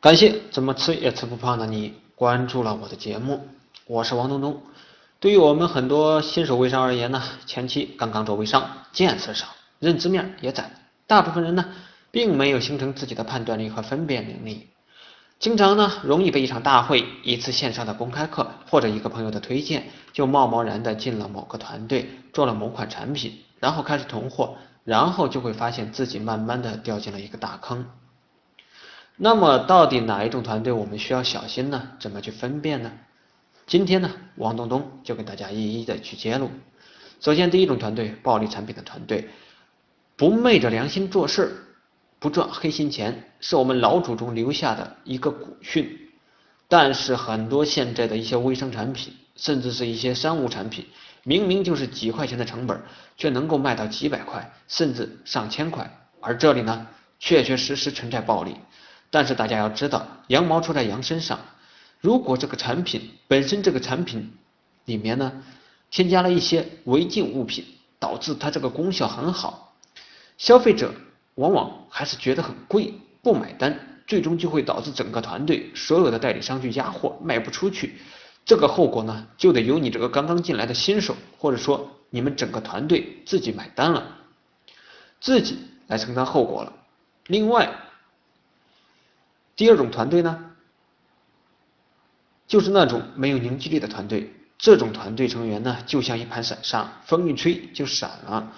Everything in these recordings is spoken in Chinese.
感谢怎么吃也吃不胖的你关注了我的节目，我是王东东。对于我们很多新手微商而言呢，前期刚刚做微商，见识少，认知面也窄，大部分人呢并没有形成自己的判断力和分辨能力，经常呢容易被一场大会、一次线上的公开课或者一个朋友的推荐，就贸贸然的进了某个团队，做了某款产品，然后开始囤货，然后就会发现自己慢慢的掉进了一个大坑。那么到底哪一种团队我们需要小心呢？怎么去分辨呢？今天呢，王东东就给大家一一的去揭露。首先，第一种团队，暴利产品的团队，不昧着良心做事，不赚黑心钱，是我们老祖宗留下的一个古训。但是很多现在的一些微商产品，甚至是一些商务产品，明明就是几块钱的成本，却能够卖到几百块，甚至上千块，而这里呢，确确实实存在暴利。但是大家要知道，羊毛出在羊身上。如果这个产品本身这个产品里面呢，添加了一些违禁物品，导致它这个功效很好，消费者往往还是觉得很贵，不买单，最终就会导致整个团队所有的代理商去压货卖不出去。这个后果呢，就得由你这个刚刚进来的新手，或者说你们整个团队自己买单了，自己来承担后果了。另外。第二种团队呢，就是那种没有凝聚力的团队。这种团队成员呢，就像一盘散沙，风一吹就散了。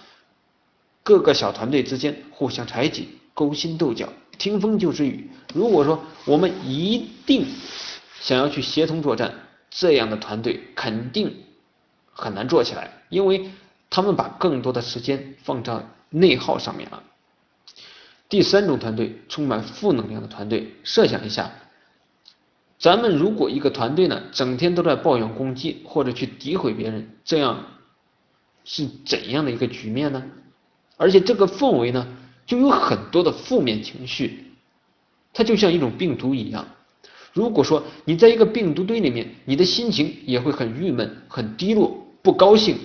各个小团队之间互相猜忌、勾心斗角，听风就是雨。如果说我们一定想要去协同作战，这样的团队肯定很难做起来，因为他们把更多的时间放在内耗上面了。第三种团队，充满负能量的团队。设想一下，咱们如果一个团队呢，整天都在抱怨、攻击或者去诋毁别人，这样是怎样的一个局面呢？而且这个氛围呢，就有很多的负面情绪，它就像一种病毒一样。如果说你在一个病毒堆里面，你的心情也会很郁闷、很低落、不高兴，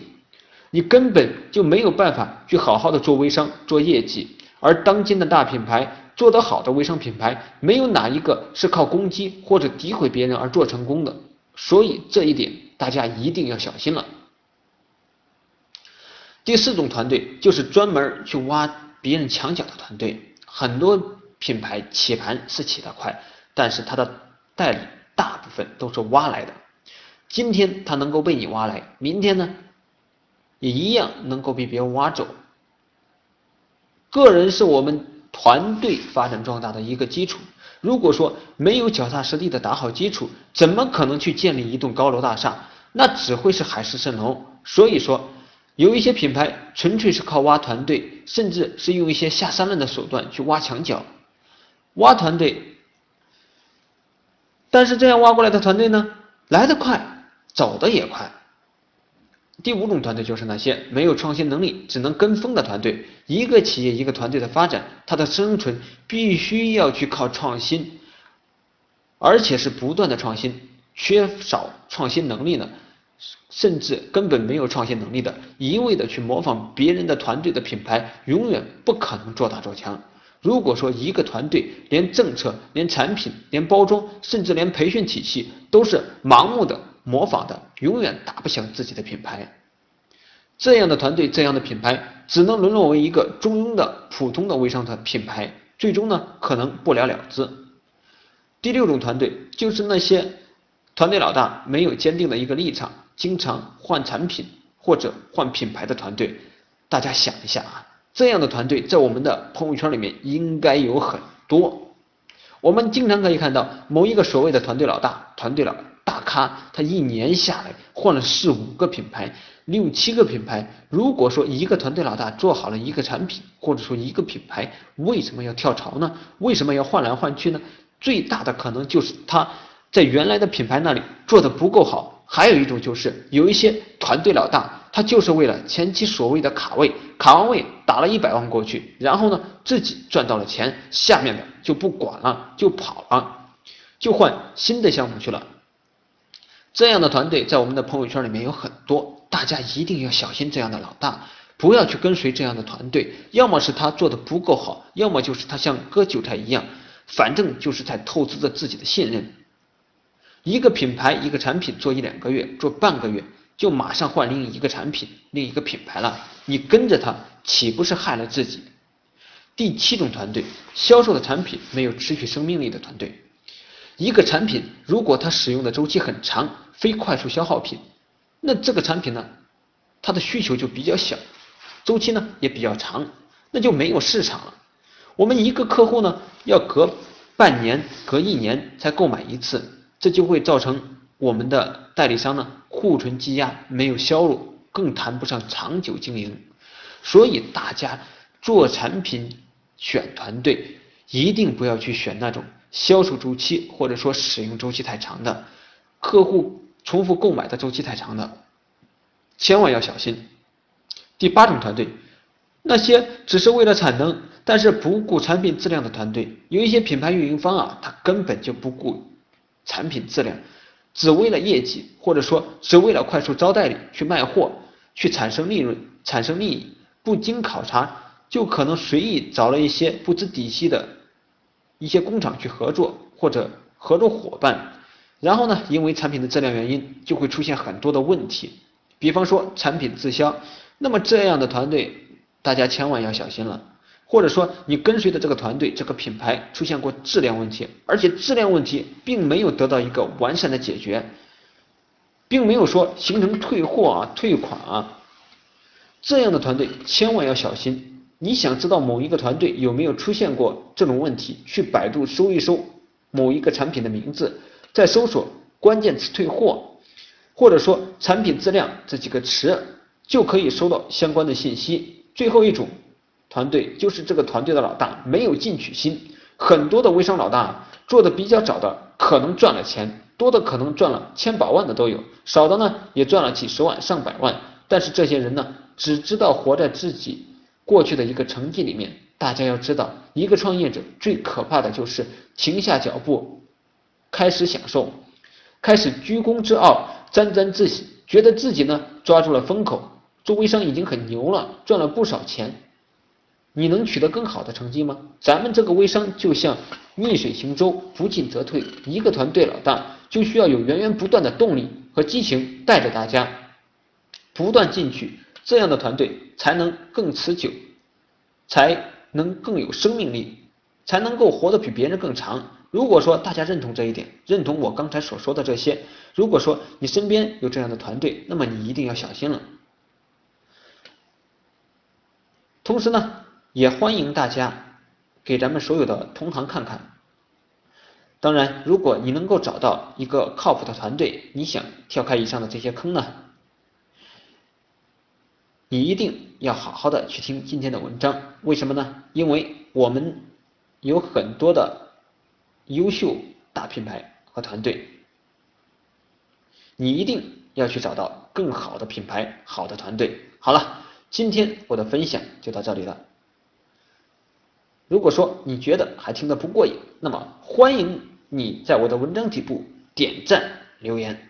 你根本就没有办法去好好的做微商、做业绩。而当今的大品牌做得好的微商品牌，没有哪一个是靠攻击或者诋毁别人而做成功的，所以这一点大家一定要小心了。第四种团队就是专门去挖别人墙角的团队，很多品牌起盘是起得快，但是它的代理大部分都是挖来的，今天他能够被你挖来，明天呢也一样能够被别人挖走。个人是我们团队发展壮大的一个基础。如果说没有脚踏实地的打好基础，怎么可能去建立一栋高楼大厦？那只会是海市蜃楼。所以说，有一些品牌纯粹是靠挖团队，甚至是用一些下三滥的手段去挖墙角、挖团队。但是这样挖过来的团队呢，来得快，走得也快。第五种团队就是那些没有创新能力、只能跟风的团队。一个企业、一个团队的发展，它的生存必须要去靠创新，而且是不断的创新。缺少创新能力呢，甚至根本没有创新能力的，一味的去模仿别人的团队的品牌，永远不可能做大做强。如果说一个团队连政策、连产品、连包装，甚至连培训体系都是盲目的。模仿的永远打不响自己的品牌，这样的团队、这样的品牌，只能沦落为一个中庸的普通的微商团品牌，最终呢可能不了了之。第六种团队就是那些团队老大没有坚定的一个立场，经常换产品或者换品牌的团队。大家想一下啊，这样的团队在我们的朋友圈里面应该有很多。我们经常可以看到某一个所谓的团队老大、团队老。大咖他一年下来换了四五个品牌、六七个品牌。如果说一个团队老大做好了一个产品，或者说一个品牌，为什么要跳槽呢？为什么要换来换去呢？最大的可能就是他在原来的品牌那里做的不够好。还有一种就是有一些团队老大，他就是为了前期所谓的卡位，卡完位打了一百万过去，然后呢自己赚到了钱，下面的就不管了，就跑了，就换新的项目去了。这样的团队在我们的朋友圈里面有很多，大家一定要小心这样的老大，不要去跟随这样的团队。要么是他做的不够好，要么就是他像割韭菜一样，反正就是在透支着自己的信任。一个品牌一个产品做一两个月，做半个月就马上换另一个产品、另一个品牌了，你跟着他岂不是害了自己？第七种团队，销售的产品没有持续生命力的团队。一个产品如果它使用的周期很长，非快速消耗品，那这个产品呢，它的需求就比较小，周期呢也比较长，那就没有市场了。我们一个客户呢要隔半年、隔一年才购买一次，这就会造成我们的代理商呢库存积压，没有销路，更谈不上长久经营。所以大家做产品。选团队一定不要去选那种销售周期或者说使用周期太长的，客户重复购买的周期太长的，千万要小心。第八种团队，那些只是为了产能，但是不顾产品质量的团队，有一些品牌运营方啊，他根本就不顾产品质量，只为了业绩或者说只为了快速招代理去卖货，去产生利润、产生利益，不经考察。就可能随意找了一些不知底细的一些工厂去合作或者合作伙伴，然后呢，因为产品的质量原因，就会出现很多的问题，比方说产品滞销，那么这样的团队大家千万要小心了。或者说你跟随的这个团队这个品牌出现过质量问题，而且质量问题并没有得到一个完善的解决，并没有说形成退货啊、退款啊，这样的团队千万要小心。你想知道某一个团队有没有出现过这种问题？去百度搜一搜某一个产品的名字，再搜索关键词“退货”或者说“产品质量”这几个词，就可以收到相关的信息。最后一种团队就是这个团队的老大没有进取心，很多的微商老大做的比较早的可能赚了钱，多的可能赚了千把万的都有，少的呢也赚了几十万上百万，但是这些人呢只知道活在自己。过去的一个成绩里面，大家要知道，一个创业者最可怕的就是停下脚步，开始享受，开始居功自傲，沾沾自喜，觉得自己呢抓住了风口，做微商已经很牛了，赚了不少钱。你能取得更好的成绩吗？咱们这个微商就像逆水行舟，不进则退。一个团队老大就需要有源源不断的动力和激情，带着大家不断进取。这样的团队才能更持久，才能更有生命力，才能够活得比别人更长。如果说大家认同这一点，认同我刚才所说的这些，如果说你身边有这样的团队，那么你一定要小心了。同时呢，也欢迎大家给咱们所有的同行看看。当然，如果你能够找到一个靠谱的团队，你想跳开以上的这些坑呢？你一定要好好的去听今天的文章，为什么呢？因为我们有很多的优秀大品牌和团队，你一定要去找到更好的品牌、好的团队。好了，今天我的分享就到这里了。如果说你觉得还听得不过瘾，那么欢迎你在我的文章底部点赞留言。